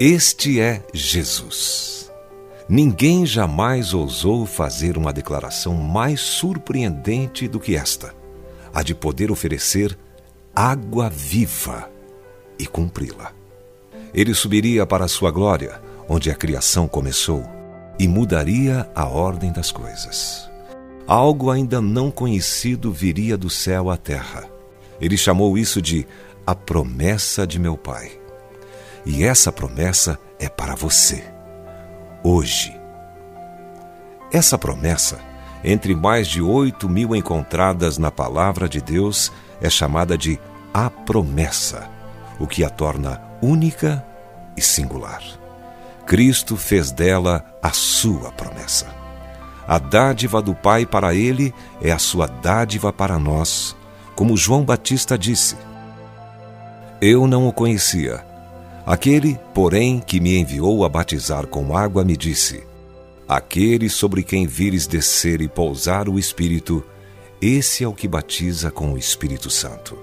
Este é Jesus. Ninguém jamais ousou fazer uma declaração mais surpreendente do que esta: a de poder oferecer água viva e cumpri-la. Ele subiria para a sua glória, onde a criação começou, e mudaria a ordem das coisas. Algo ainda não conhecido viria do céu à terra. Ele chamou isso de a promessa de meu Pai. E essa promessa é para você, hoje. Essa promessa, entre mais de oito mil encontradas na palavra de Deus, é chamada de a promessa, o que a torna única e singular. Cristo fez dela a sua promessa. A dádiva do Pai para ele é a sua dádiva para nós, como João Batista disse. Eu não o conhecia, Aquele, porém, que me enviou a batizar com água me disse: Aquele sobre quem vires descer e pousar o Espírito, esse é o que batiza com o Espírito Santo.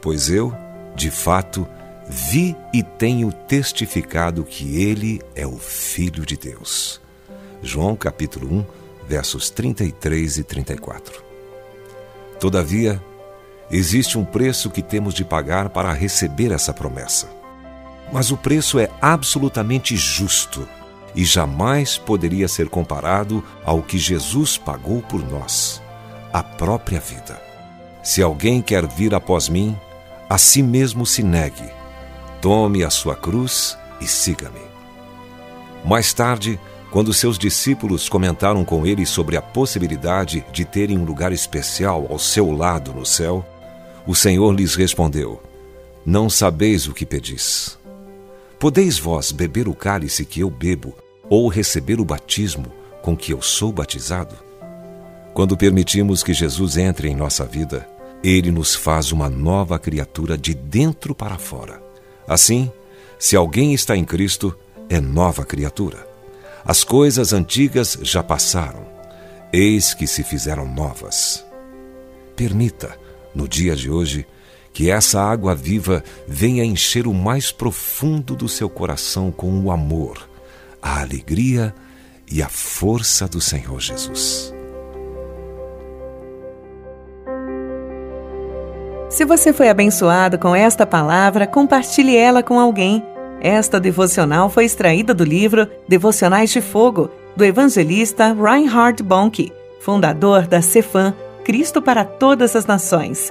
Pois eu, de fato, vi e tenho testificado que ele é o Filho de Deus. João capítulo 1, versos 33 e 34. Todavia, existe um preço que temos de pagar para receber essa promessa. Mas o preço é absolutamente justo e jamais poderia ser comparado ao que Jesus pagou por nós, a própria vida. Se alguém quer vir após mim, a si mesmo se negue, tome a sua cruz e siga-me. Mais tarde, quando seus discípulos comentaram com ele sobre a possibilidade de terem um lugar especial ao seu lado no céu, o Senhor lhes respondeu: Não sabeis o que pedis. Podeis vós beber o cálice que eu bebo, ou receber o batismo com que eu sou batizado? Quando permitimos que Jesus entre em nossa vida, ele nos faz uma nova criatura de dentro para fora. Assim, se alguém está em Cristo, é nova criatura. As coisas antigas já passaram, eis que se fizeram novas. Permita, no dia de hoje, que essa água viva venha encher o mais profundo do seu coração com o amor, a alegria e a força do Senhor Jesus. Se você foi abençoado com esta palavra, compartilhe ela com alguém. Esta devocional foi extraída do livro Devocionais de Fogo, do evangelista Reinhard Bonnke, fundador da Cefam, Cristo para Todas as Nações.